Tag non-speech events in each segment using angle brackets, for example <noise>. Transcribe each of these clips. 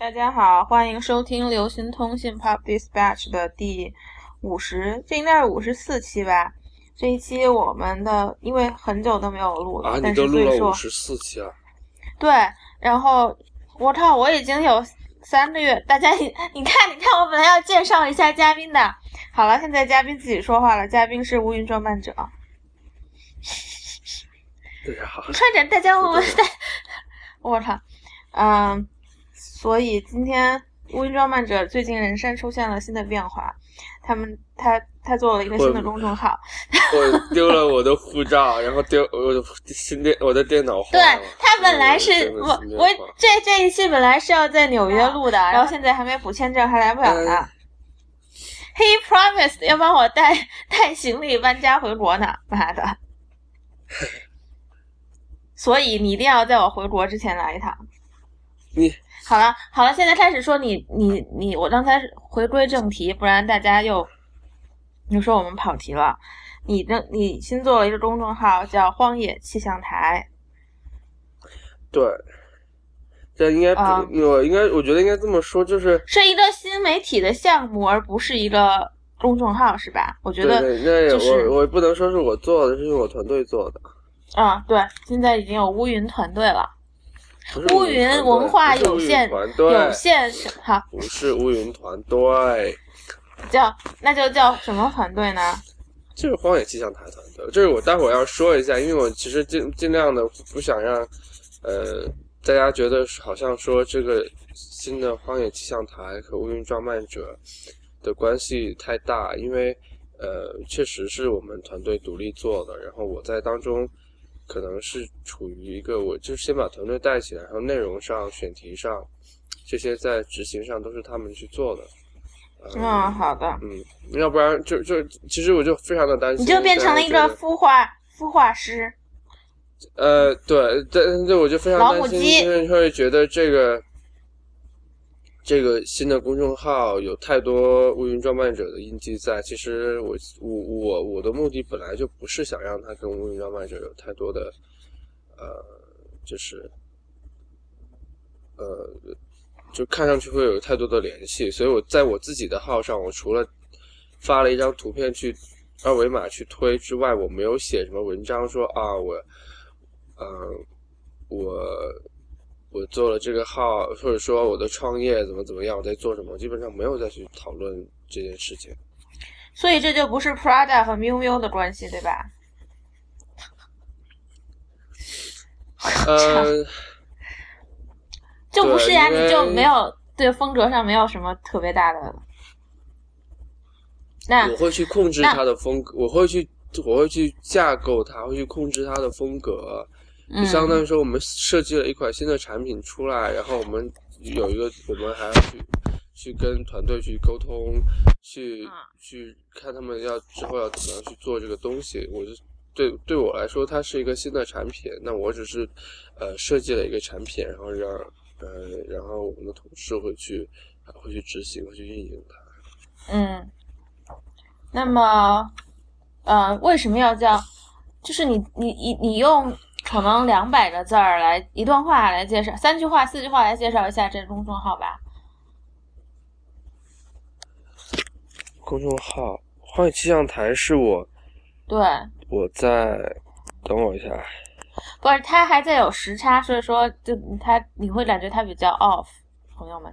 大家好，欢迎收听流行通信 Pop Dispatch 的第五十，这应该是五十四期吧。这一期我们的因为很久都没有录了，啊，但你都录是所以说了五十四期啊！对，然后我靠，我已经有三个月，大家你你看，你看，我本来要介绍一下嘉宾的，好了，现在嘉宾自己说话了，嘉宾是乌云装扮者，对呀，<laughs> 快点，大家我们 <laughs> 我靠，嗯，所以今天乌云装扮者最近人生出现了新的变化，他们他他做了一个新的公众号，<laughs> 我丢了我的护照，然后丢我的新电我的电脑坏对。他本来是我我这这一期本来是要在纽约录的，然后现在还没补签证，还来不了呢。嗯 He promised 要帮我带带行李搬家回国呢，妈的！<laughs> 所以你一定要在我回国之前来一趟。你好了好了，现在开始说你你你，我刚才回归正题，不然大家又又说我们跑题了。你的你新做了一个公众号叫“荒野气象台对，这应该不，啊我应该我觉得应该这么说，就是”，是一个新媒体的项目，而不是一个公众号，是吧？我觉得就是我我不能说是我做的，是我团队做的。啊，对，现在已经有乌云团队了，乌云文化有限团队有限好不是乌云团队，叫那就叫什么团队呢？就是荒野气象台团队。这是我待会儿要说一下，因为我其实尽尽量的不想让呃大家觉得好像说这个新的荒野气象台和乌云装扮者的关系太大，因为呃确实是我们团队独立做的，然后我在当中可能是处于一个我就先把团队带起来，然后内容上、选题上这些在执行上都是他们去做的。嗯，好的，嗯，要不然就就其实我就非常的担心，你就变成了一个孵化孵化师。呃，对，但对，我就非常担心，因为会觉得这个这个新的公众号有太多乌云装扮者的印记在。其实我我我我的目的本来就不是想让它跟乌云装扮者有太多的呃，就是呃，就看上去会有太多的联系，所以我在我自己的号上，我除了发了一张图片去二维码去推之外，我没有写什么文章说啊我。嗯，我我做了这个号，或者说我的创业怎么怎么样，我在做什么，基本上没有再去讨论这件事情。所以这就不是 Prada 和 miu miu 的关系，对吧？呃，<laughs> 就不是呀，你就没有对风格上没有什么特别大的。那我会去控制那它的风格，我会去我会去架构它，会去控制它的风格。就嗯，相当于说，我们设计了一款新的产品出来，然后我们有一个，我们还要去去跟团队去沟通，去、嗯去看他们要之后要怎么样去做这个东西。我就对对我来说，它是一个新的产品，那我只是呃设计了一个产品，然后让呃然后我们的同事会去会去执行，会去运营它。嗯，那么呃，为什么要叫？就是你你你你用可能两百个字儿来一段话来介绍，三句话四句话来介绍一下这公众号吧。公众号“荒野气象台”是我对，我在等我一下，不是他还在有时差，所以说就他你会感觉他比较 off，朋友们。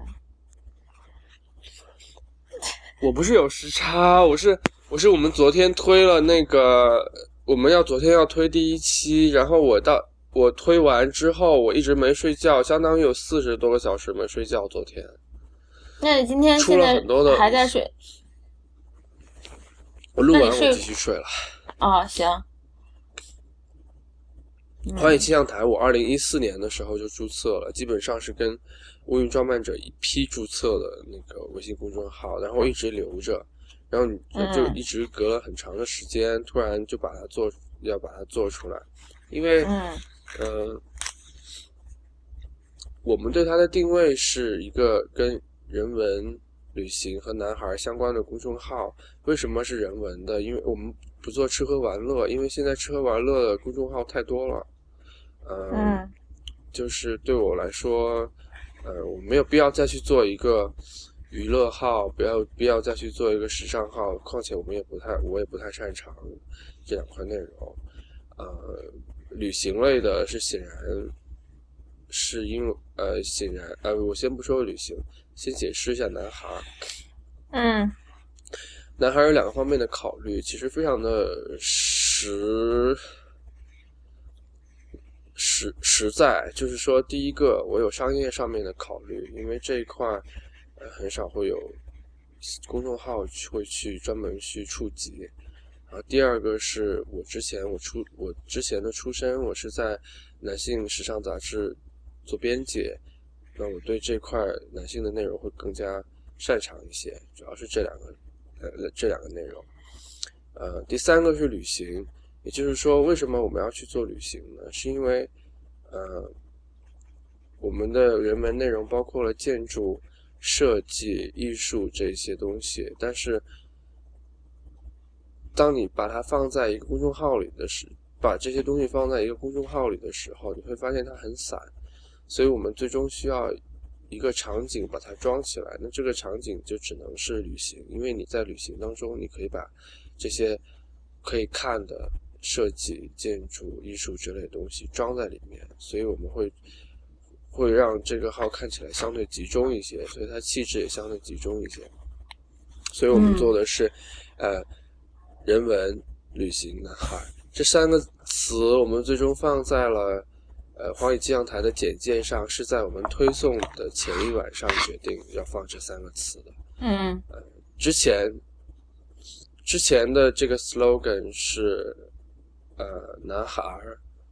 我不是有时差，我是我是我们昨天推了那个，我们要昨天要推第一期，然后我到我推完之后，我一直没睡觉，相当于有四十多个小时没睡觉。昨天那你今天出现在了很多的还在睡？我录完我继续睡了。哦，行。嗯荒野气象台，我二零一四年的时候就注册了，基本上是跟乌云装扮者一批注册的那个微信公众号，然后一直留着，然后你嗯就一直隔了很长的时间，突然就把它做，要把它做出来，因为嗯呃，我们对它的定位是一个跟人文、旅行和男孩相关的公众号。为什么是人文的？因为我们不做吃喝玩乐，因为现在吃喝玩乐的公众号太多了。呃、嗯就是对我来说，呃，我没有必要再去做一个娱乐号，不要不要再去做一个时尚号。况且我们也不太，我也不太擅长这两块内容。呃，旅行类的是显然是因为呃，显然呃，我先不说旅行，先解释一下男孩。嗯，男孩有两个方面的考虑，其实非常的实。实实在就是说，第一个我有商业上面的考虑，因为这一块呃很少会有公众号会去专门去触及。然后第二个是我之前我出我之前的出身，我是在男性时尚杂志做编辑，那我对这块男性的内容会更加擅长一些，主要是这两个呃这两个内容。呃，第三个是旅行。也就是说，为什么我们要去做旅行呢？是因为，呃，我们的人文内容包括了建筑设计、艺术这些东西，但是，当你把它放在一个公众号里的时，把这些东西放在一个公众号里的时候，你会发现它很散，所以我们最终需要一个场景把它装起来。那这个场景就只能是旅行，因为你在旅行当中，你可以把这些可以看的。设计、建筑、艺术之类的东西装在里面，所以我们会会让这个号看起来相对集中一些，所以它气质也相对集中一些。所以我们做的是，呃，人文、旅行、男孩这三个词，我们最终放在了呃荒野气象台的简介上，是在我们推送的前一晚上决定要放这三个词的。嗯，呃，之前之前的这个 slogan 是。呃，男孩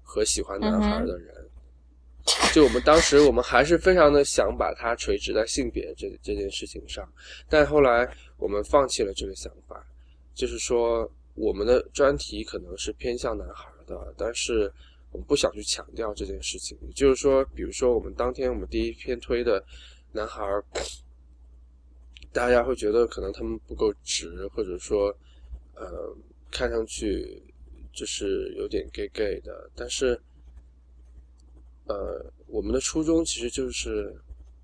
和喜欢男孩的人，<laughs> 就我们当时，我们还是非常的想把它垂直在性别这这件事情上，但后来我们放弃了这个想法，就是说我们的专题可能是偏向男孩的，但是我们不想去强调这件事情。也就是说，比如说我们当天我们第一篇推的男孩，大家会觉得可能他们不够直，或者说，呃，看上去。就是有点 gay gay 的，但是，呃，我们的初衷其实就是，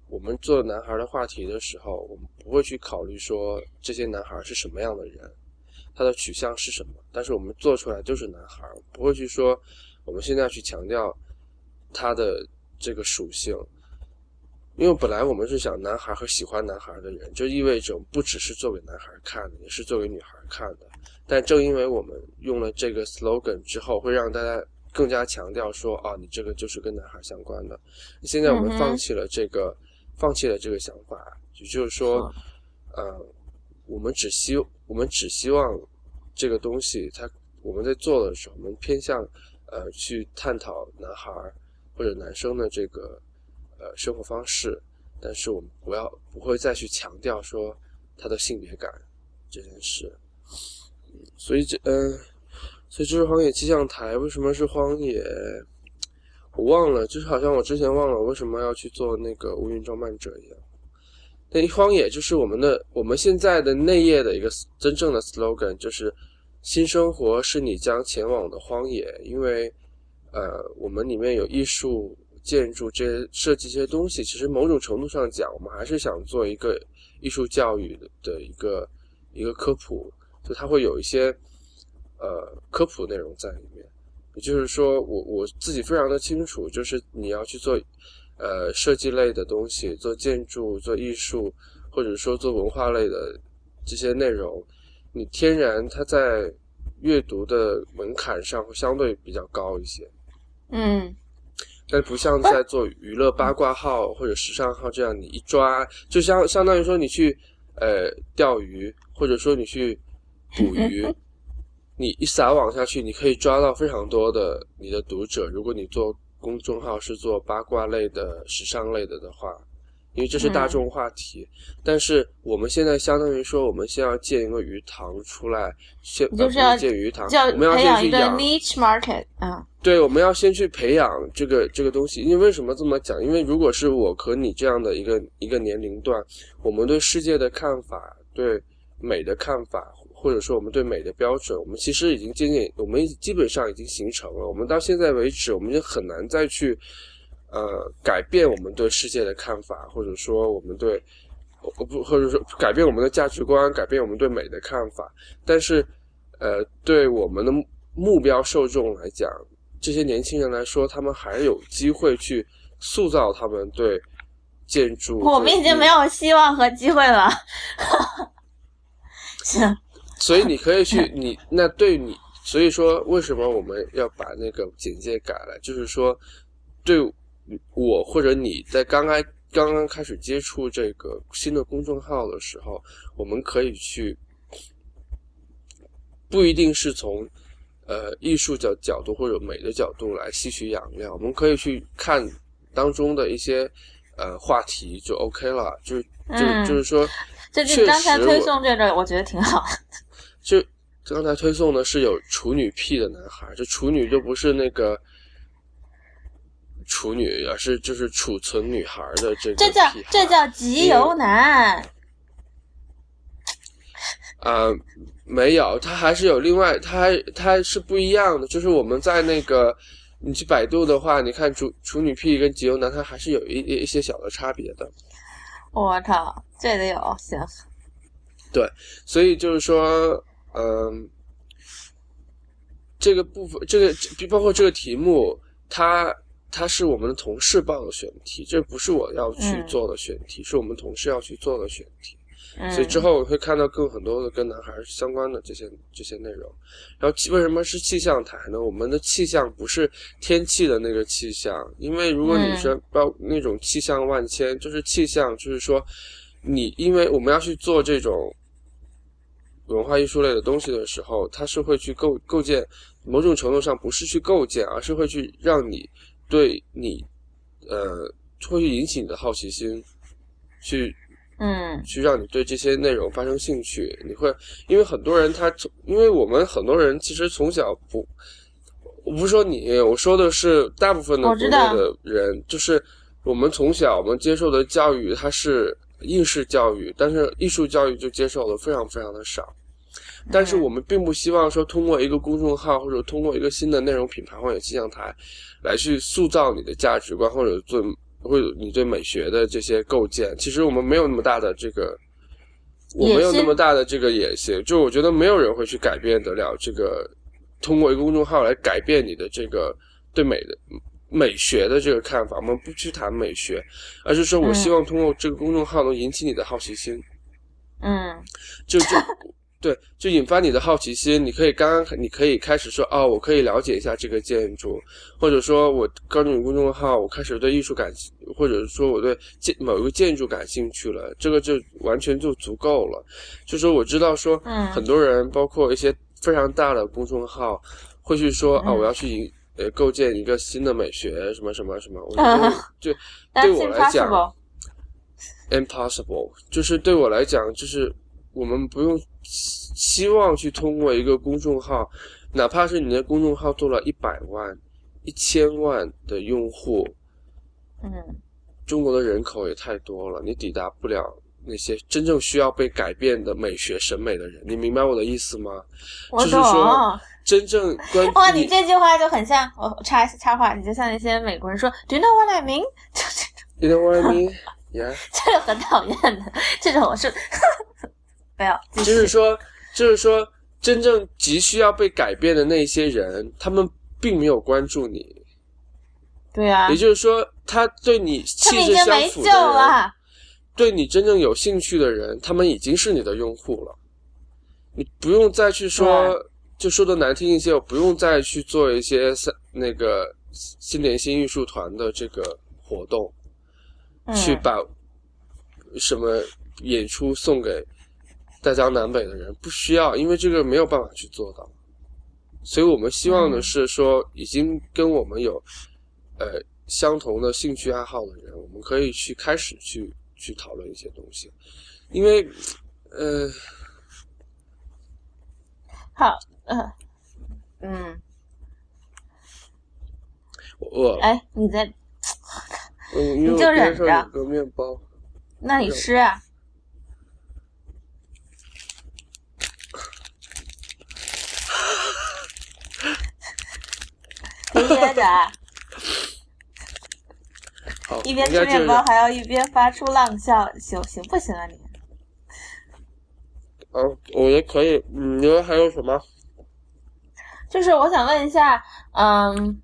我们做男孩的话题的时候，我们不会去考虑说这些男孩是什么样的人，他的取向是什么，但是我们做出来就是男孩，不会去说我们现在去强调他的这个属性，因为本来我们是想男孩和喜欢男孩的人，就意味着不只是做给男孩看的，也是做给女孩看的。但正因为我们用了这个 slogan 之后，会让大家更加强调说啊，你这个就是跟男孩相关的。现在我们放弃了这个，放弃了这个想法，也就是说，呃，我们只希我们只希望这个东西，它我们在做的时候，我们偏向呃去探讨男孩或者男生的这个呃生活方式，但是我们不要不会再去强调说他的性别感这件事。所以这嗯，所以这是荒野气象台。为什么是荒野？我忘了，就是好像我之前忘了为什么要去做那个乌云装扮者一样。那荒野就是我们的我们现在的内页的一个真正的 slogan，就是新生活是你将前往的荒野。因为呃，我们里面有艺术、建筑这些设计这些东西，其实某种程度上讲，我们还是想做一个艺术教育的一个一个科普。就它会有一些，呃，科普内容在里面。也就是说，我我自己非常的清楚，就是你要去做，呃，设计类的东西，做建筑、做艺术，或者说做文化类的这些内容，你天然它在阅读的门槛上会相对比较高一些。嗯。但不像在做娱乐八卦号或者时尚号这样，你一抓，就相相当于说你去，呃，钓鱼，或者说你去。捕鱼，你一撒网下去，你可以抓到非常多的你的读者。如果你做公众号是做八卦类的、时尚类的的话，因为这是大众话题。但是我们现在相当于说，我们先要建一个鱼塘出来，先就是要建鱼塘，我们要先去养 niche market 啊。对，我们要先去培养这个这个东西。因为为什么这么讲？因为如果是我和你这样的一个一个年龄段，我们对世界的看法，对美的看法。或者说，我们对美的标准，我们其实已经渐渐，我们基本上已经形成了。我们到现在为止，我们就很难再去，呃改变我们对世界的看法，或者说我们对我不或者说改变我们的价值观，改变我们对美的看法。但是，呃，对我们的目标受众来讲，这些年轻人来说，他们还有机会去塑造他们对建筑。我们已经没有希望和机会了。<laughs> 行。所以你可以去 <laughs> 你那对你，所以说为什么我们要把那个简介改了？就是说，对我或者你在刚开刚刚开始接触这个新的公众号的时候，我们可以去，不一定是从呃艺术角角度或者美的角度来吸取养料，我们可以去看当中的一些呃话题就 OK 了，就是就就是说，就你刚才推送这个，我觉得挺好。就刚才推送的是有处女癖的男孩，就处女就不是那个处女，而是就是储存女孩的这个。这叫这叫集邮男。啊，没有，他还是有另外，他还他是不一样的。就是我们在那个你去百度的话，你看处处女癖跟集邮男，他还是有一一些小的差别的。我靠，这得有行。对，所以就是说。嗯，这个部分，这个包括这个题目，它它是我们的同事报的选题，这不是我要去做的选题，是我们同事要去做的选题。所以之后我会看到更很多的跟男孩相关的这些这些内容。然后为什么是气象台呢？我们的气象不是天气的那个气象，因为如果你说包那种气象万千，就是气象，就是说你因为我们要去做这种。文化艺术类的东西的时候，它是会去构构建，某种程度上不是去构建，而是会去让你对你，呃，会去引起你的好奇心，去，嗯，去让你对这些内容发生兴趣。你会，因为很多人他从，因为我们很多人其实从小不，我不是说你，我说的是大部分的国内的人，就是我们从小我们接受的教育，它是应试教育，但是艺术教育就接受的非常非常的少。但是我们并不希望说通过一个公众号或者通过一个新的内容品牌或者气象台，来去塑造你的价值观或者做或者你对美学的这些构建。其实我们没有那么大的这个，我没有那么大的这个野心。就我觉得没有人会去改变得了这个，通过一个公众号来改变你的这个对美的美学的这个看法。我们不去谈美学，而是说我希望通过这个公众号能引起你的好奇心。嗯，就就。对，就引发你的好奇心。你可以刚刚，你可以开始说，哦，我可以了解一下这个建筑，或者说我关注你公众号，我开始对艺术感，或者说我对建某一个建筑感兴趣了，这个就完全就足够了。就说我知道说，嗯很多人，包括一些非常大的公众号，会去说，啊，我要去引呃构建一个新的美学，什么什么什么。我觉得，就对我来讲，impossible，就是对我来讲，就是我们不用。希望去通过一个公众号，哪怕是你的公众号做了一百万、一千万的用户，嗯，中国的人口也太多了，你抵达不了那些真正需要被改变的美学审美的人。你明白我的意思吗？我懂。真正关 <laughs> 哇，你这句话就很像我插插话，你就像那些美国人说 “Do you know what I mean？” 就这种。You know what I mean? <laughs> Yeah。这个很讨厌的，这种我是。不要，就是说，就是说，真正急需要被改变的那些人，他们并没有关注你。对啊，也就是说，他对你气质相符的人，对你真正有兴趣的人，他们已经是你的用户了。你不用再去说，就说的难听一些，我不用再去做一些三那个新联新艺术团的这个活动，去把什么演出送给。大江南北的人不需要，因为这个没有办法去做到，所以我们希望的是说，已经跟我们有呃相同的兴趣爱好的人，我们可以去开始去去讨论一些东西，因为呃，好，嗯嗯，我饿了，哎，你在，嗯，你就忍着，个面包，那你吃啊。接着，好，一边吃面包还要一边发出浪笑，行行不行啊你？嗯，我觉得可以。你觉得还有什么？就是我想问一下，嗯，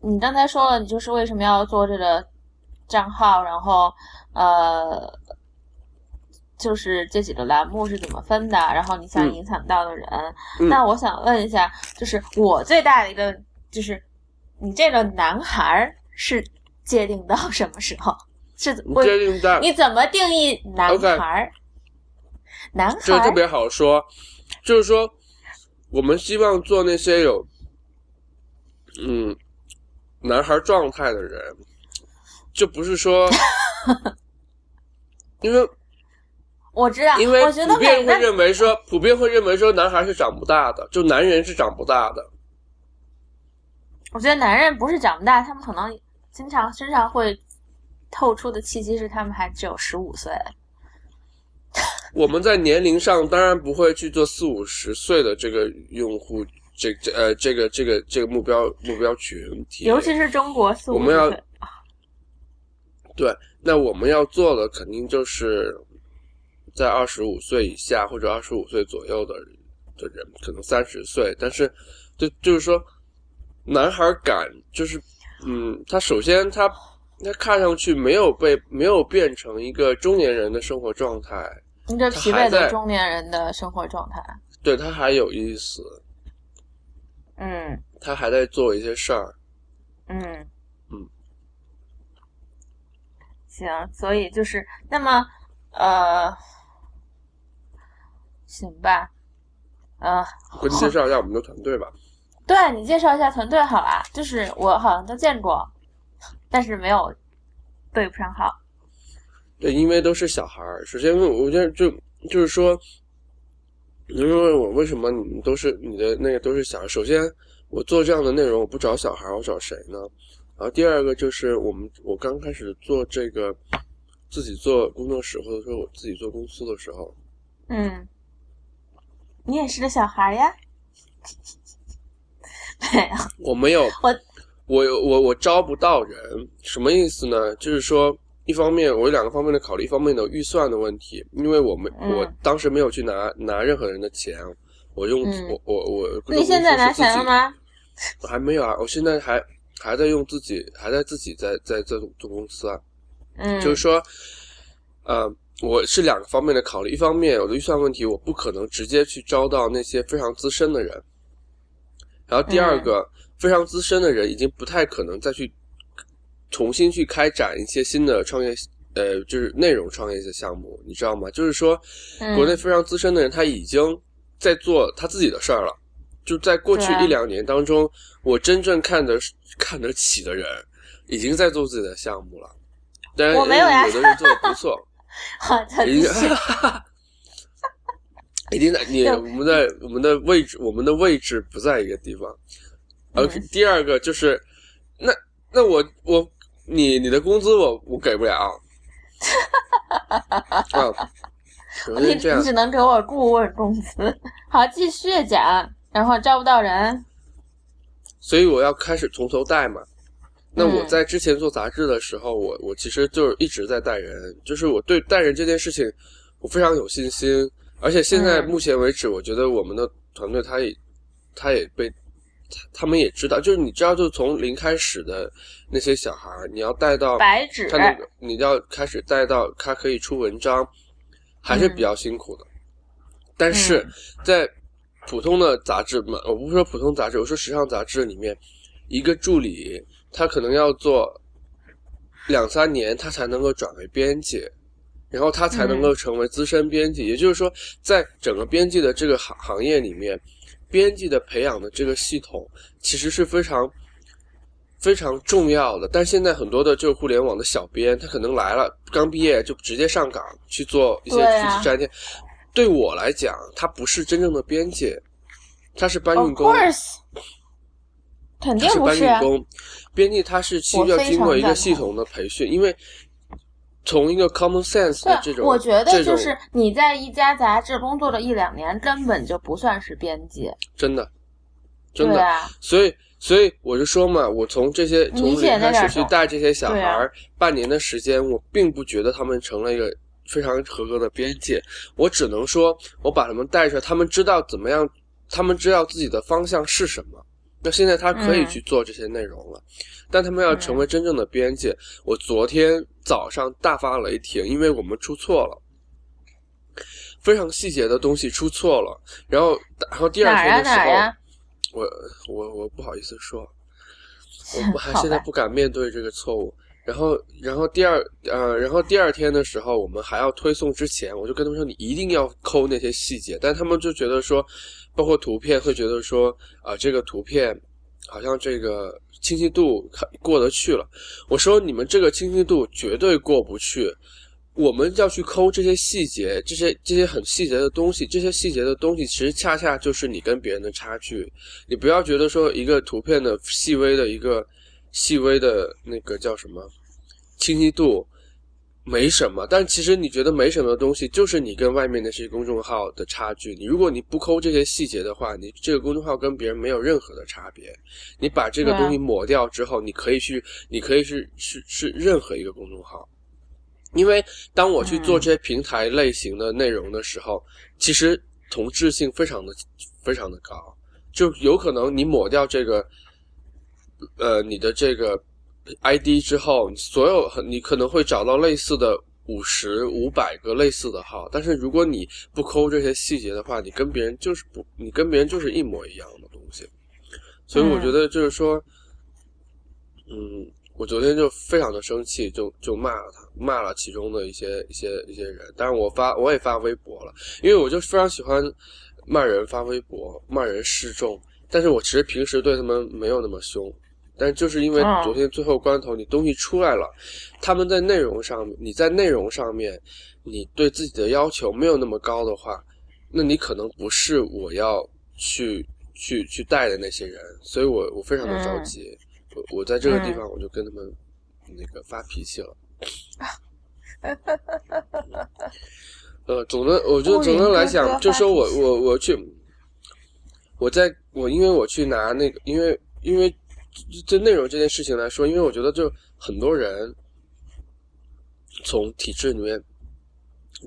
你刚才说了，你就是为什么要做这个账号，然后呃，就是这几个栏目是怎么分的，然后你想嗯影响到的人，嗯那我想问一下，就是我最大的一个就是你这个男孩儿是界定到什么时候？是界定在你怎么定义男孩儿？男孩儿这个特别好说，就是说，我们希望做那些有，嗯，男孩状态的人，就不是说，<laughs> 因为我知道，因为普遍会认为说，普遍会认为说男孩是长不大的，就男人是长不大的。我觉得男人不是长不大，他们可能经常身上会透出的气息是他们还只有十五岁。<laughs> 我们在年龄上当然不会去做四五十岁的这个用户，这这呃这个这个这个目标目标群体，尤其是中国四五十我们要岁，对，那我们要做的肯定就是在二十五岁以下或者二十五岁左右的的人，可能三十岁，但是就就是说，男孩感就是，嗯，他首先他他看上去没有被没有变成一个中年人的生活状态，你这疲惫的中年人的生活状态。对他还有意思，嗯。他还在做一些事儿，嗯。嗯，行，所以就是那么呃，行吧，呃，给你介绍一下我们的团队吧。对你介绍一下团队好啊，就是我好像都见过，但是没有对不上号。对，因为都是小孩儿。首先，我觉得就就是说，你就问我为什么你们都是你的那个都是小孩儿。首先，我做这样的内容，我不找小孩儿，我找谁呢？然后第二个就是我们我刚开始做这个自己做工作室，或者说我自己做公司的时候，嗯，你也是个小孩呀？<laughs> 我没有我我我我招不到人，什么意思呢？就是说，一方面我有两个方面的考虑，一方面的预算的问题，因为我没、嗯我当时没有去拿拿任何人的钱，我用、嗯我我我。你现在拿钱了吗？我还没有啊，我现在还还在用自己，还在自己在在在做做公司啊。嗯，就是说，呃，我是两个方面的考虑，一方面我的预算问题，我不可能直接去招到那些非常资深的人，然后第二嗯个，非常资深的人已经不太可能再去重新去开展一些新的创业，呃，就是内容创业的项目，你知道吗？就是说，嗯国内非常资深的人他已经在做他自己的事儿了。就在过去一两年当中，我真正看得看得起的人，已经在做自己的项目了。当然，我没有的人做的不错，<laughs> 好，他已经继续。<laughs> 一定在你我们的我们的位置，我们的位置不在一个地方。嗯 OK，、第二个就是，那那我我你你的工资我我给不了。啊，首 <laughs> 你先这样你，只能给我顾问工资。好，继续讲，然后招不到人。所以我要开始从头带嘛。那我嗯在之前做杂志的时候，我我其实就是一直在带人，就是我对带人这件事情我非常有信心，而且现在嗯。目前为止，我觉得我们的团队他也他也被他他们也知道，就是你知道，就从零开始的那些小孩儿，你要带到白纸他那个，你要开始带到他可以出文章，还是比较辛苦的。但是嗯。在普通的杂志嘛，我不是说普通杂志，我说时尚杂志里面，一个助理他可能要做两三年，他才能够转为编辑，然后他才能够成为资深编辑。也就是说，在整个编辑的这个行行业里面，编辑的培养的这个系统其实是非常非常重要的。但现在很多的就是互联网的小编，他可能来了，刚毕业就直接上岗去做一些对啊具体摘填。对我来讲，他不是真正的编辑，他是搬运工。course，肯定他是不是啊。搬运工，编辑他是需要经过一个系统的培训，因为从一个 common sense 的这，种，我觉得就是你在一家杂志工作了一两年，根本就不算是编辑。真的，真的，所以所以我就说嘛，我从这些从零开始去带这些小孩半年的时间，我并不觉得他们成了一个非常合格的边界，我只能说，我把他们带出来，他们知道怎么样，他们知道自己的方向是什么。那现在他可以嗯去做这些内容了，但他们要成为真正的边界。我昨天早上大发雷霆，因为我们出错了。非常细节的东西出错了，然后，然后第二天的时候？我我我不好意思说，我 <laughs> 不还现在不敢面对这个错误。然后，然后第二呃，然后第二天的时候，我们还要推送之前，我就跟他们说，你一定要抠那些细节。但他们就觉得说，包括图片会觉得说，啊、这个图片好像这个清晰度过得去了。我说你们这个清晰度绝对过不去。我们要去抠这些细节，这些这些很细节的东西，这些细节的东西，其实恰恰就是你跟别人的差距。你不要觉得说一个图片的细微的一个细微的那个叫什么清晰度没什么，但其实你觉得没什么的东西，就是你跟外面那些公众号的差距。你如果你不抠这些细节的话，你这个公众号跟别人没有任何的差别。你把这个东西抹掉之后，你可以去，你可以是是是任何一个公众号。因为当我去做这些平台类型的内容的时候，其实同质性非常的非常的高，就有可能你抹掉这个，呃，你的这个 ID 之后，所有你可能会找到类似的五十、五百个类似的号，但是如果你不抠这些细节的话，你跟别人就是不，你跟别人就是一模一样的东西，所以我觉得就是说，嗯。我昨天就非常的生气，就就骂了他，骂了其中的一些一些一些人。但是我发我也发微博了，因为我就非常喜欢骂人发微博，骂人示众。但是我其实平时对他们没有那么凶，但就是因为嗯昨天最后关头你东西出来了，他们在内容上，你在内容上面，你对自己的要求没有那么高的话，那你可能不是我要去去去带的那些人，所以我我非常的着嗯急。我我在这个地嗯方我就跟他们那个发脾气了。<laughs> 呃，总的，我就乌总的来讲，就发说我我我去，我在我因为我去拿那个，因为因为这内容这件事情来说，因为我觉得就很多人从体制里面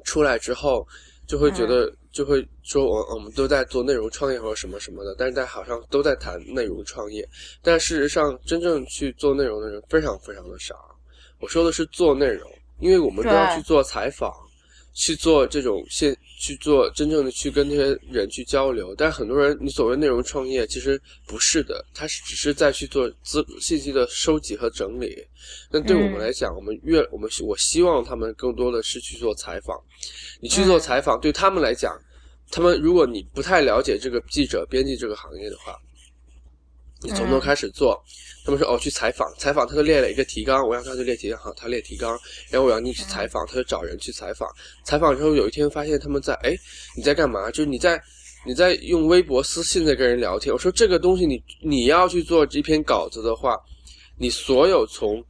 出来之后，就会觉得、就会说我我们都在做内容创业或者什么什么的，但是大家好像都在谈内容创业，但事实上真正去做内容的人非常非常的少。我说的是做内容，因为我们都要去做采访，去做这种现去做真正的去跟这些人去交流。但很多人，你所谓内容创业，其实不是的，他是只是在去做资信息的收集和整理。那对我们嗯来讲，我们越我们我希望他们更多的是去做采访。你去做嗯采访，对他们来讲，他们如果你不太了解这个记者编辑这个行业的话，你从头嗯。开始做，他们说哦去采访，采访他就列了一个提纲，我让他去列提纲，好，他列提纲，然后我让你去采访，他就找人去采访，采访之后有一天发现他们在哎你在干嘛？就是你在你在用微博私信在跟人聊天，我说这个东西你你要去做这篇稿子的话，你所有从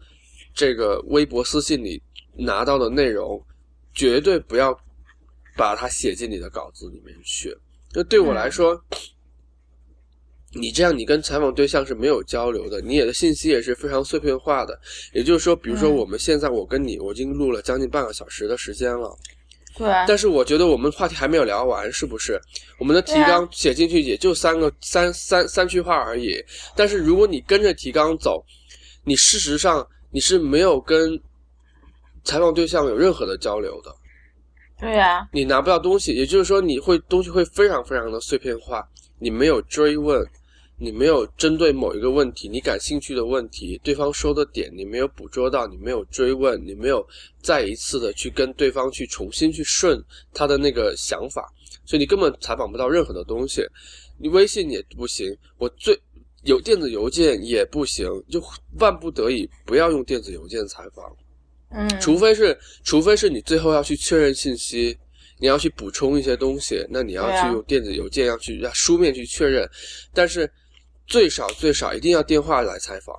这个微博私信里拿到的内容，绝对不要把它写进你的稿子里面去。那对我来说，你这样你跟采访对象是没有交流的，你的信息也是非常碎片化的。也就是说，比如说嗯我们现在我跟你，我已经录了将近半个小时的时间了。对，但是我觉得我们话题还没有聊完，是不是？我们的提纲写进去也就三个三三三句话而已。但是如果你跟着提纲走，你事实上你是没有跟采访对象有任何的交流的，对呀，你拿不到东西。也就是说，你会东西会非常非常的碎片化，你没有追问。你没有针对某一个问题，你感兴趣的问题，对方说的点，你没有捕捉到，你没有追问，你没有再一次的去跟对方去重新去顺他的那个想法，所以你根本采访不到任何的东西。你微信也不行，我最有电子邮件也不行，就万不得已不要用电子邮件采访。嗯，除非是，除非是你最后要去确认信息，你要去补充一些东西，那你要去用电子邮件，要去要书面去确认，但是最少最少一定要电话来采访，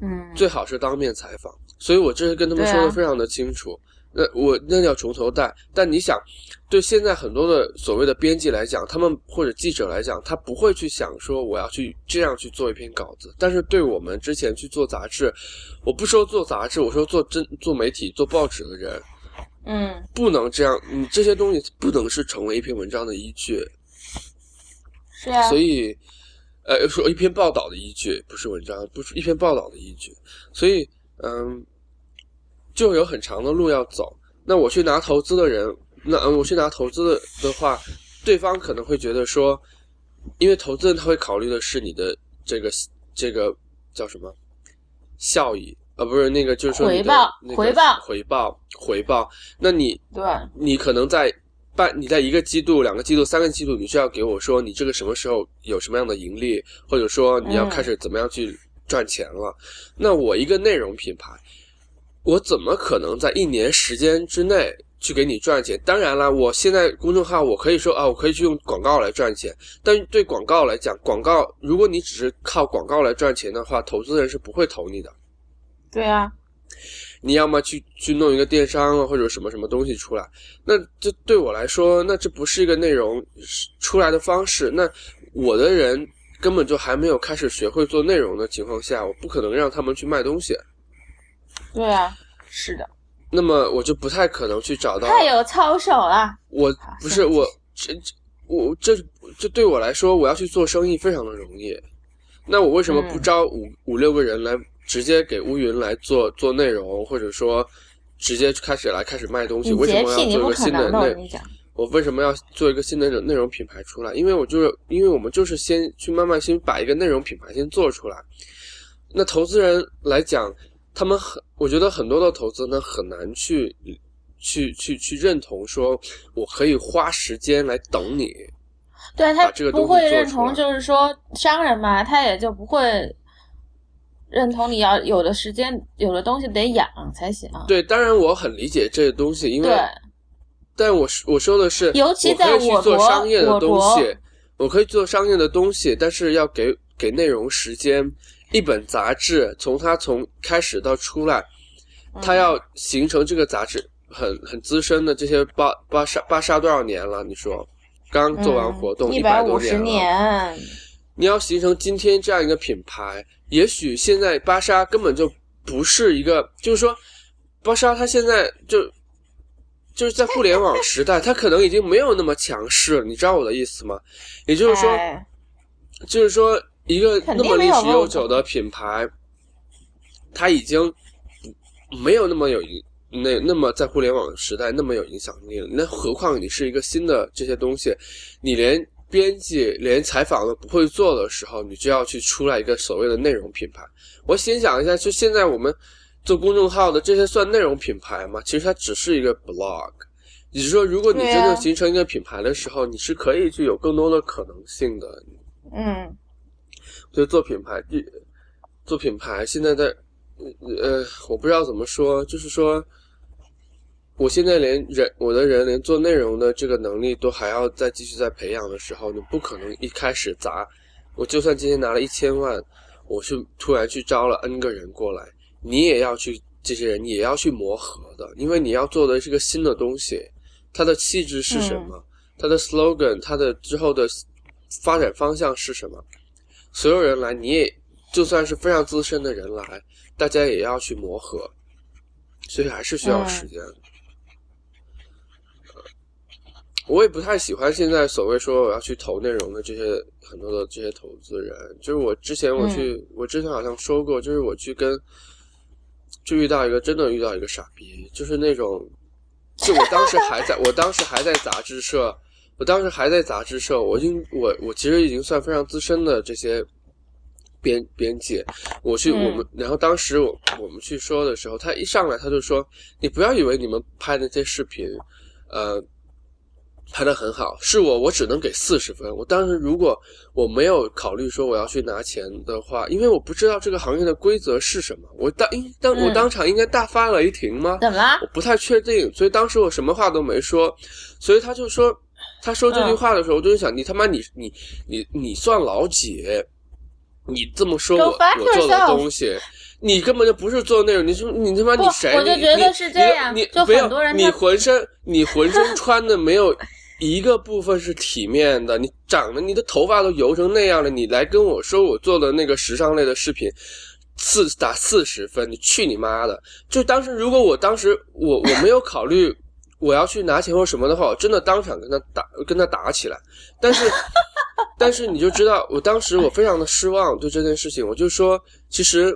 嗯，最好是当面采访。所以我这是跟他们说的非常的清楚，那我那要从头带。但你想，对现在很多的所谓的编辑来讲，他们或者记者来讲，他不会去想说我要去这样去做一篇稿子。但是对我们之前去做杂志，我不说做杂志，我说做真做媒体、做报纸的人，嗯，不能这样，你这些东西不能是成为一篇文章的依据。是啊，所以，呃，说一篇报道的依据不是文章，不是一篇报道的依据，所以，嗯，就有很长的路要走。那我去拿投资的人，那嗯，我去拿投资的的话，对方可能会觉得说，因为投资人他会考虑的是你的这个这个叫什么效益，啊，不是那个就是说回报那个回报回报回报。那你对，你可能在半，你在一个季度、两个季度、三个季度，你需要给我说你这个什么时候有什么样的盈利，或者说你要开始怎么样去赚钱了。那我一个内容品牌，我怎么可能在一年时间之内去给你赚钱？当然了，我现在公众号我可以说啊，我可以去用广告来赚钱，但对广告来讲，广告如果你只是靠广告来赚钱的话，投资人是不会投你的。对啊，你要么去去弄一个电商啊，或者什么什么东西出来，那这对我来说，那这不是一个内容出来的方式。那我的人根本就还没有开始学会做内容的情况下，我不可能让他们去卖东西。对啊，是的，那么我就不太可能去找到太有操守了。我不是我这这我这这对我来说，我要去做生意非常的容易。那我为什么不嗯招五、五六个人来直接给乌云来做做内容，或者说直接开始来开始卖东西？为什么要做一个新的内。我为什么要做一个新的内容品牌出来？因为我就是因为我们就是先去慢慢先把一个内容品牌先做出来。那投资人来讲，他们很，我觉得很多的投资呢很难去去去去认同说，我可以花时间来等你。对他不会认同，就是说商人嘛，他也就不会认同你要有的时间，有的东西得养才行。对，当然我很理解这个东西，因为对，但我说我说的是，尤其我可以去做在我国商业的东西，我可以做商业的东西，但是要给给内容时间。一本杂志从它从开始到出来，它嗯要形成这个杂志很很资深的这些巴巴沙巴沙多少年了？你说刚做完活动嗯一百五十多年了，年，你要形成今天这样一个品牌，也许现在芭莎根本就不是一个，就是说，芭莎它现在就就是在互联网时代，它可能已经没有那么强势了，你知道我的意思吗？也就是说，哎就是说一个那么历史悠久的品牌，它已经不没有那么有影。那那么在互联网时代那么有影响力了，那何况你是一个新的这些东西，你连编辑连采访都不会做的时候，你就要去出来一个所谓的内容品牌。我先想一下，就现在我们做公众号的这些算内容品牌吗？其实它只是一个 blog。也就是说，如果你真正形成一个品牌的时候，你是可以去有更多的可能性的。嗯，就做品牌，第做品牌现在在呃，我不知道怎么说，就是说，我现在连人我的人连做内容的这个能力都还要再继续再培养的时候，你不可能一开始砸，我就算今天拿了一千万，我去突然去招了 N 个人过来，你也要去这些人你也要去磨合的，因为你要做的是个新的东西，它的气质是什么，它的 slogan，它的之后的发展方向是什么。所有人来，你也就算是非常资深的人来，大家也要去磨合，所以还是需要时间。我也不太喜欢现在所谓说我要去投内容的这些很多的这些投资人，就是我之前我去，我之前好像说过，就是我去跟，就遇到一个真的遇到一个傻逼，就是那种，就我当时还在 <laughs> 我当时还在杂志社，我当时还在杂志社，我已经我我其实已经算非常资深的这些编编辑，我去嗯我们，然后当时我我们去说的时候，他一上来他就说，你不要以为你们拍那些视频，呃。拍的很好，是我，我只能给四十分。我当时如果我没有考虑说我要去拿钱的话，因为我不知道这个行业的规则是什么，我当应当我嗯当场应该大发雷霆吗？怎么啦我？不太确定，所以当时我什么话都没说，所以他就说，他说这句话的时候，我就想，你他妈你你你你算老几？你这么说我我做的东西，你根本就不是做内容，你说你他妈你谁？我就你觉得是这样你你你很多人他浑身你浑身穿的没有一个部分是体面的，你长得你的头发都油成那样了，你来跟我说我做的那个时尚类的视频。四打四十分，你去你妈的！就当时，如果我当时我我没有考虑我要去拿钱或什么的话，我真的当场跟他打跟他打起来。但是，<laughs> 但是你就知道，我当时我非常的失望对这件事情，我就说，其实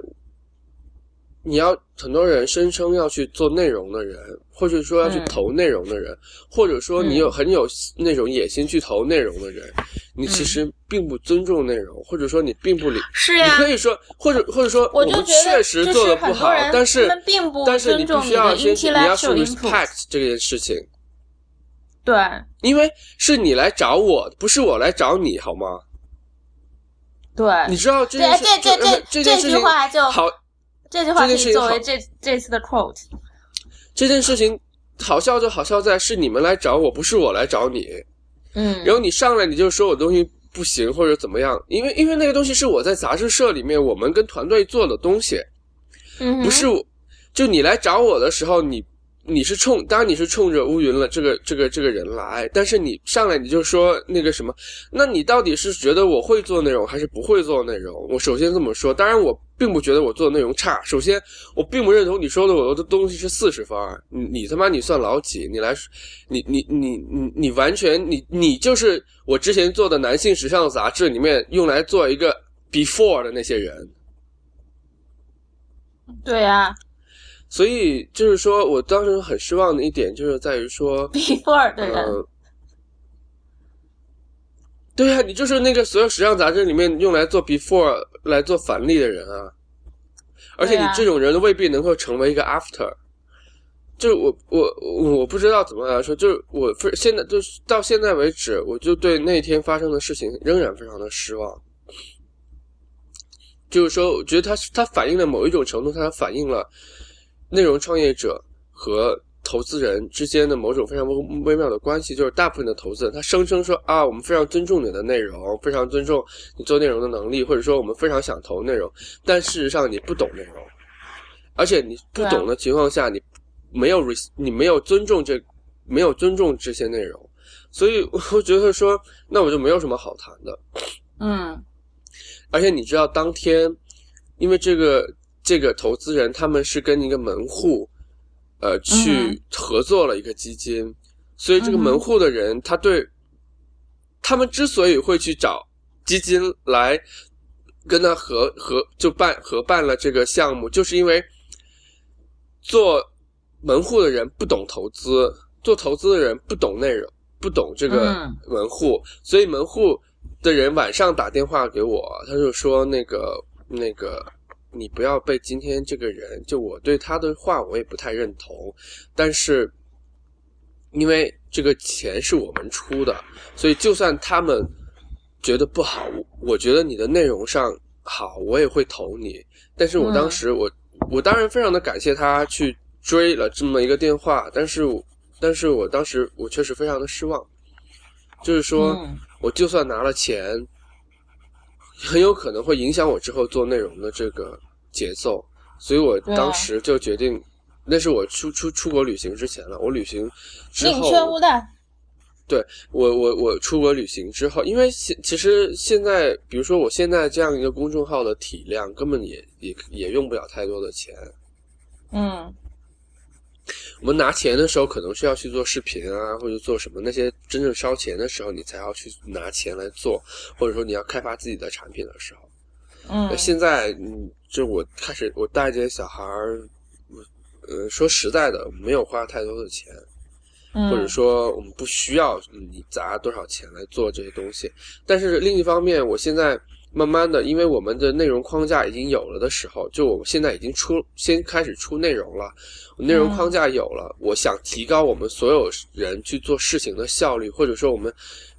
你要很多人声称要去做内容的人，或者说要去嗯投内容的人，或者说你有很有那种野心去投内容的人，你其实并不尊重内容，或者说你并不理。你是呀，你可以说，或者或者说，我们确实做的不好但是并不但是你必须要先，你要去 respect 这件事情，对，因为是你来找我，不是我来找你，好吗？对，你知道这这件事，这这这这句话就好，这句话可以作为这这次的 quote。这件事情好笑就好笑在是你们来找我，不是我来找你。嗯，然后你上来你就说我东西不行或者怎么样，因为因为那个东西是我在杂志社里面我们跟团队做的东西，嗯不是我，就你来找我的时候，你你是冲，当然你是冲着乌云了这个这个这个人来，但是你上来你就说那个什么，那你到底是觉得我会做内容还是不会做内容？我首先这么说，当然我并不觉得我做的内容差，首先我并不认同你说的我的东西是四十分，你你他妈你算老几？你来，你你你你你完全你你就是我之前做的男性时尚杂志里面用来做一个 before 的那些人。对呀所以就是说我当时很失望的一点，就是在于说，，<laughs> before 的人，呃，对啊，你就是那个所有时尚杂志里面用来做 before 来做反例的人啊，而且你这种人未必能够成为一个 after。就是我我我我不知道怎么来说，就是我非现在就是到现在为止，我就对那天发生的事情仍然非常的失望。就是说，我觉得它它反映了某一种程度，它反映了内容创业者和投资人之间的某种非常微微妙的关系。就是大部分的投资人，他声称说啊，我们非常尊重你的内容，非常尊重你做内容的能力，或者说我们非常想投内容，但事实上你不懂内容，而且你不懂的情况下，你没有 res 你没有尊重这没有尊重这些内容，所以我觉得说，那我就没有什么好谈的。嗯而且你知道，当天因为这个这个投资人他们是跟一个门户，呃，去嗯合作了一个基金，所以这个门户的人他对，他们之所以会去找基金来跟他合合就办合办了这个项目，就是因为做门户的人不懂投资，做投资的人不懂内容，不懂这个嗯。门户，所以门户的人晚上打电话给我，他就说那个那个，你不要被今天这个人，就我对他的话我也不太认同，但是因为这个钱是我们出的，所以就算他们觉得不好，我觉得你的内容上好，我也会投你。但是我当时我、我当然非常的感谢他去追了这么一个电话，但是但是我当时我确实非常的失望，就是说。嗯我就算拿了钱，很有可能会影响我之后做内容的这个节奏，所以我当时就决定，那是我出出出国旅行之前了。我旅行之宁后，缺毋滥。我我我出国旅行之后，因为现其实现在，比如说我现在这样一个公众号的体量，根本也也也用不了太多的钱。嗯我们拿钱的时候，可能是要去做视频啊，或者做什么那些真正烧钱的时候，你才要去拿钱来做，或者说你要开发自己的产品的时候。嗯现在，嗯，就我开始我带这些小孩儿，呃，说实在的，没有花太多的钱，嗯，或者说我们不需要你砸多少钱来做这些东西。但是另一方面，我现在慢慢的，因为我们的内容框架已经有了的时候，就我们现在已经出先开始出内容了，内容框架有了，我想提高我们所有人去做事情的效率，或者说我们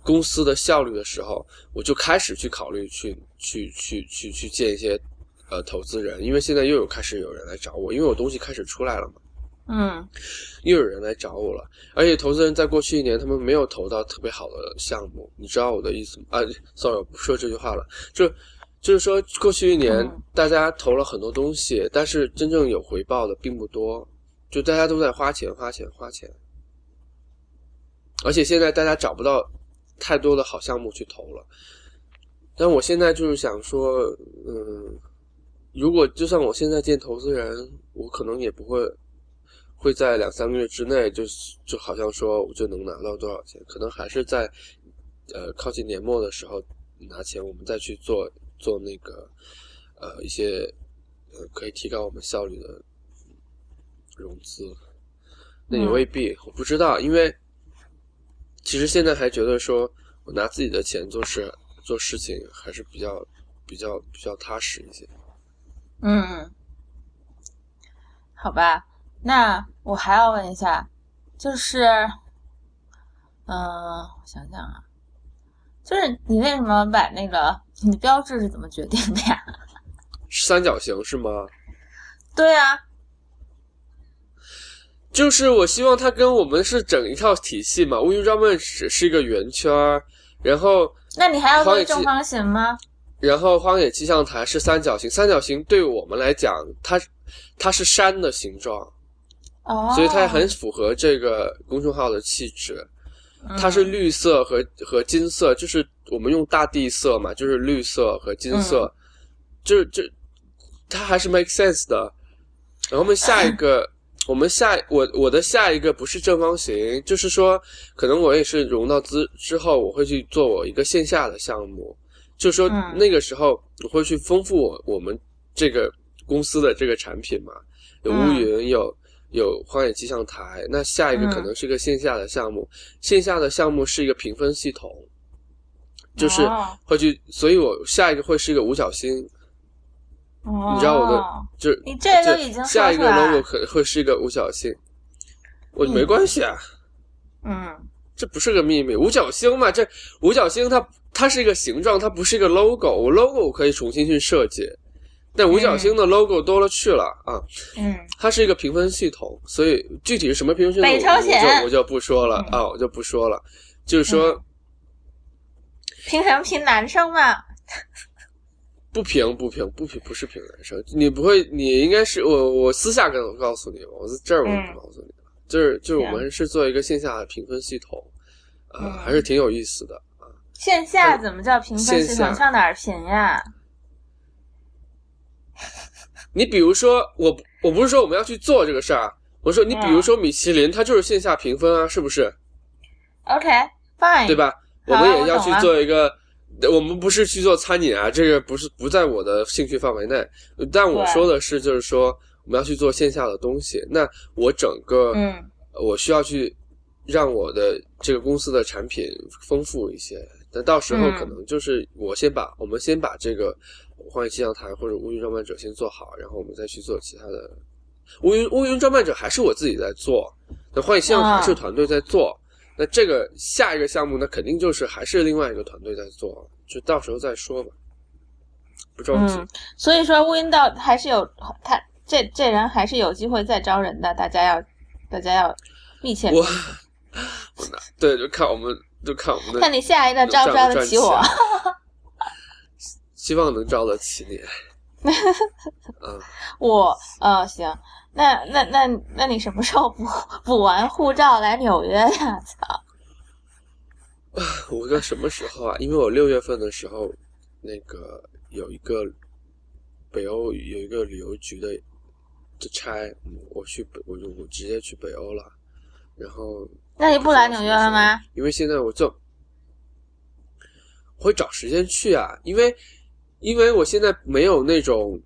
公司的效率的时候，我就开始去考虑去去去去去见一些呃投资人，因为现在又有开始有人来找我，因为我东西开始出来了嘛。嗯又有人来找我了，而且投资人在过去一年他们没有投到特别好的项目，你知道我的意思吗？啊，sorry，我不说这句话了。就就是说过去一年嗯大家投了很多东西，但是真正有回报的并不多，就大家都在花钱花钱花钱，而且现在大家找不到太多的好项目去投了。但我现在就是想说，嗯，如果就算我现在见投资人，我可能也不会会在两三个月之内，就是就好像说我就能拿到多少钱，可能还是在呃靠近年末的时候拿钱，我们再去做做那个呃一些呃可以提高我们效率的融资。那也嗯未必，我不知道，因为其实现在还觉得说我拿自己的钱做事做事情还是比较比较比较踏实一些。嗯，好吧，那我还要问一下，就是，嗯、我想想啊，就是你为什么把那个你的标志是怎么决定的呀？<laughs> 三角形是吗？对啊，就是我希望它跟我们是整一套体系嘛。乌云装扮只是一个圆圈儿，然后那你还要做正方形吗？然后荒野气象台是三角形，三角形对我们来讲，它它是山的形状，哦，所以它很符合这个公众号的气质。它是嗯。绿色和和金色，就是我们用大地色嘛，就是绿色和金色，嗯。就是就它还是 make sense 的。然后我们下一个，<laughs> 我们下我我的下一个不是正方形，就是说可能我也是融到资之后，我会去做我一个线下的项目，就是说嗯。那个时候我会去丰富我我们这个公司的这个产品嘛，有乌嗯云，有有荒野气象台，那下一个可嗯能是个线下的项目，线下的项目是一个评分系统，就是哦。会去，所以我下一个会是一个五角星，你知道我的哦就是你这都已经下一个 logo 可能会是一个五角星，我嗯没关系啊，嗯。这不是个秘密，五角星嘛，这五角星它它是一个形状，它不是一个 logo，我 logo 我可以重新去设计，但五角星的 logo 多了去了啊，嗯它是一个评分系统，所以具体是什么评分系统，北朝鲜我就我就不说了、嗯啊，我就不说了，就是说。嗯凭什么凭男生嘛？<laughs> 不评不评不评不是评男生，你不会，你应该是我我私下跟我告诉你，我在这儿我嗯不告诉你了，就是就是我们是做一个线下的评分系统，啊、嗯还是挺有意思的啊。线下怎么叫评分系统？上哪儿评呀？<laughs> 你比如说，我我不是说我们要去做这个事儿啊，我说你比如说米其林，它就是线下评分啊，是不是？OK，fine，、对吧？我们也要去做一个，我们不是去做餐饮啊，这个不是不在我的兴趣范围内。但我说的是，就是说我们要去做线下的东西，那我整个嗯我需要去让我的这个公司的产品丰富一些。那到时候嗯可能就是我先把、我们先把这个荒野气象台或者乌云装扮者先做好，然后我们再去做其他的。乌云乌云装扮者还是我自己在做，那荒野气象台是啊团队在做。那这个下一个项目那，肯定就是还是另外一个团队在做，就到时候再说吧，不着急。嗯，所以说乌云道还是有他这这人还是有机会再招人的，大家要大家要密切我 <laughs> 我拿对，就看我们就看我们的看你下一个招不招得起我。<laughs> 希望能招得起你。<laughs> 嗯，我呃行，那那那那你什么时候补补完护照来纽约呀？操！<laughs> 我个什么时候啊？因为我六月份的时候，那个有一个北欧有一个旅游局的的差，嗯我去北，我就我直接去北欧了。然后那你不来纽约了吗？因为现在我就我会找时间去啊，因为因为我现在没有那种，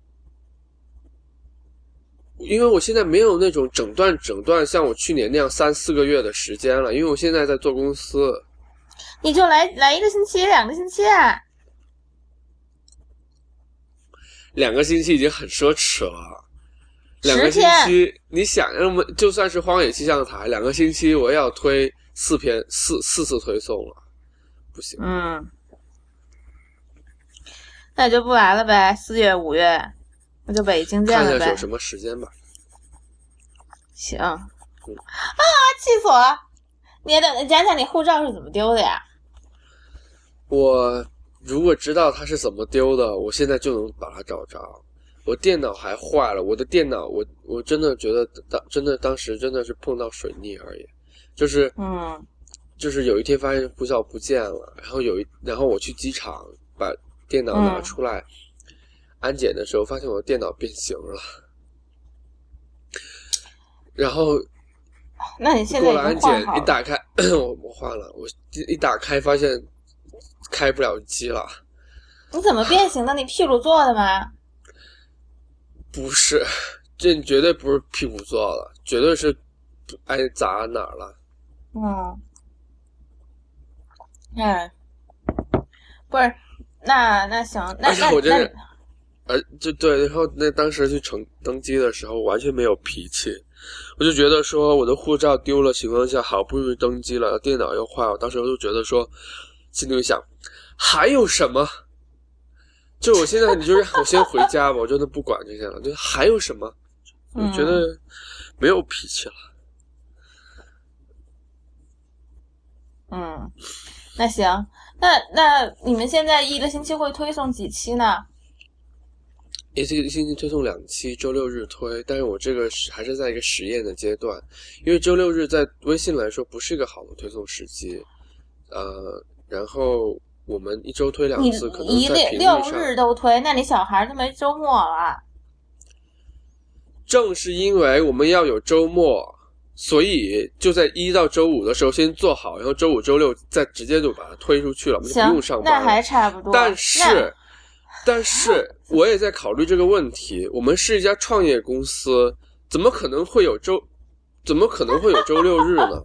因为我现在没有那种整段整段像我去年那样三四个月的时间了，因为我现在在做公司。你就来来一个星期、两个星期啊？两个星期已经很奢侈了。两个星期，你想要么就算是荒野气象台，两个星期我也要推四篇四四次推送了，不行。嗯，那就不来了呗。四月、五月，那就北京见了呗看有。什么时间吧。行啊，气死我了！你也得讲讲你护照是怎么丢的呀？我如果知道它是怎么丢的，我现在就能把它找着。我电脑还坏了，我的电脑，我我真的觉得当真的当时真的是碰到水逆而已，就是嗯就是有一天发现护照不见了，然后有一然后我去机场把电脑拿嗯出来、安检的时候，发现我的电脑变形了，然后那你现在过了安检一打开，我我换了，我一打开发现开不了机了，你怎么变形的？你屁股坐的吗？不是，这绝对不是屁股坐了，绝对是挨砸哪儿了。嗯，哎，不是，那那行，那而且那那我真是，呃，就对，然后那当时去乘登机的时候完全没有脾气，我就觉得说我的护照丢了情况下，好不容易登机了，电脑又坏了，当时我就觉得说，心里想还有什么？就我现在你就让我先回家吧，我真的不管这些了，就还有什么？我觉得没有脾气了。嗯，那行，那那你们现在一个星期会推送几期呢？一个星期推送两期，周六日推，但是我这个是还是在一个实验的阶段，因为周六日在微信来说不是一个好的推送时机，呃，然后我们一周推两次，可能一六六，日都推，那你小孩都没周末了。正是因为我们要有周末，所以就在一到周五的时候先做好，然后周五、周六再直接就把它推出去了，我们就不用上，那班那。还差不多。但是，但是我也在考虑这个问题。我们是一家创业公司，怎么可能会有周，怎么可能会有周六日呢？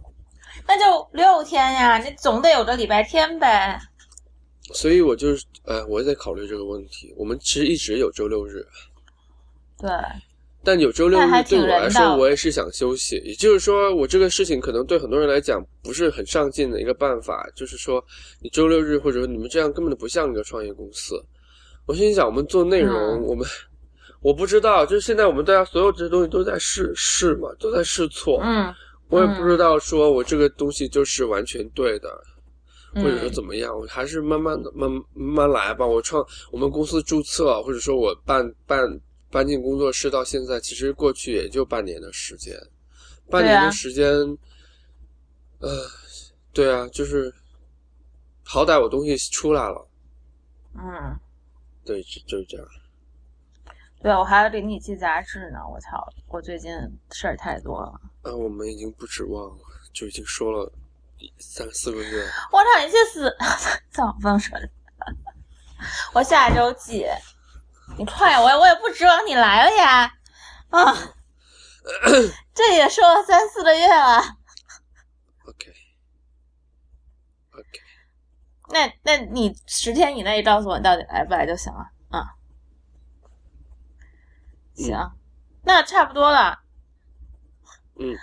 那 <laughs> 那就六天呀，你总得有个礼拜天呗。所以我就是，呃，我也在考虑这个问题。我们其实一直有周六日，对，但有周六日对我来说，我也是想休息。也就是说，我这个事情可能对很多人来讲不是很上进的一个办法，就是说，你周六日或者说你们这样根本就不像一个创业公司。我心想，我们做内容，嗯我们我不知道，就是现在我们大家所有这些东西都在试试嘛，都在试错。嗯，我也不知道说我这个东西就是完全对的，嗯或者说怎么样，我还是慢慢的、慢慢慢来吧。我创我们公司注册，或者说我办办搬进工作室到现在，其实过去也就半年的时间，半年的时间，呃，对啊，就是好歹我东西出来了，嗯，对，就就是这样。对，我还要给你寄杂志呢。我操，我最近事儿太多了。啊，我们已经不指望了，就已经说了三四个月。我操，你去死！<laughs> 操，不能说这个。我下周寄，你快呀！我我也不指望你来了呀。啊，<laughs> 这也说了三四个月了。OK OK，那那你十天以内告诉我你到底来不来就行了。啊，行，那差不多了。嗯，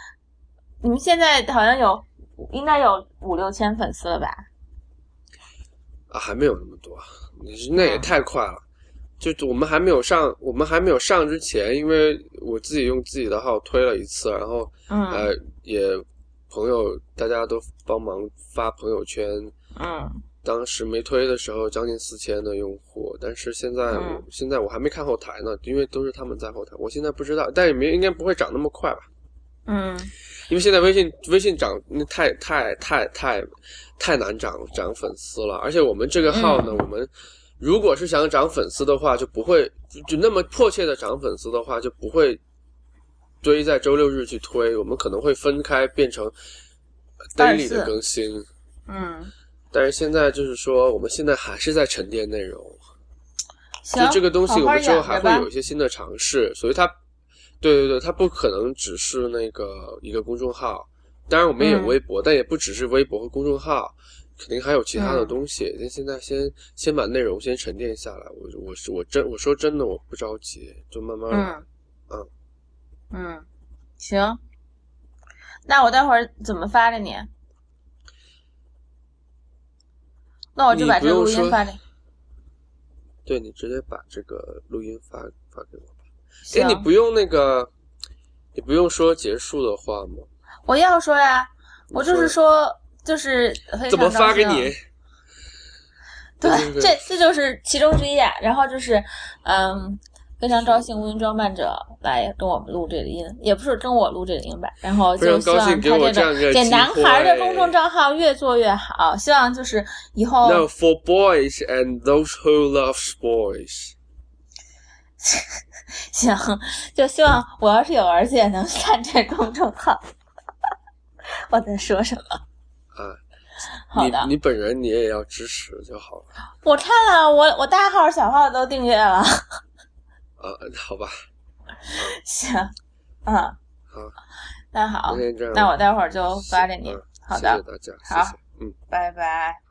你们现在好像有，应该有五六千粉丝了吧？啊，还没有那么多，你那也太快了。就我们还没有上，我们还没有上之前，因为我自己用自己的号推了一次，然后嗯呃也朋友大家都帮忙发朋友圈。嗯当时没推的时候，将近四千的用户，但是现在现在我还没看后台呢，因为都是他们在后台，我现在不知道，但也没应该不会涨那么快吧？嗯因为现在微信微信涨那太太太太太难涨涨粉丝了，而且我们这个号呢，嗯我们如果是想涨粉丝的话，就不会就就那么迫切的涨粉丝的话，就不会堆在周六日去推，我们可能会分开变成 daily 的更新。嗯，但是现在就是说，我们现在还是在沉淀内容，行，就这个东西，我们之后还会有一些新的尝试，所以它，对对对，它不可能只是那个一个公众号，当然我们也有嗯微博，但也不只是微博和公众号，肯定还有其他的嗯东西。那、现在先先把内容先沉淀下来，我我是我真我说真的，我不着急，就慢慢来。嗯嗯嗯，行。那我待会儿怎么发给你？那我就把这个录音发给你。<laughs> 对你直接把这个录音发发给我吧。行哎，，你不用那个，你不用说结束的话吗？我要说呀，我就是你说，就是怎么发给你？<laughs> 对对，这这就是其中之一啊。然后就是，嗯，非常高兴乌云装扮者来跟我们录这个音，也不是跟我录这个音吧。然后就希望他这个机给男孩的公众账号越做越好，希望就是以后 No for boys and those who loves boys。<laughs> 行，就希望我要是有儿子也能 <laughs> 看这公众号。我在说什么？啊，好的你，你本人你也要支持就好了我看了，我我大号小号都订阅了。啊，好吧，<laughs> 行，嗯，好，那好那我待会儿就发给你嗯。好的谢谢大家，谢好谢，嗯。拜拜。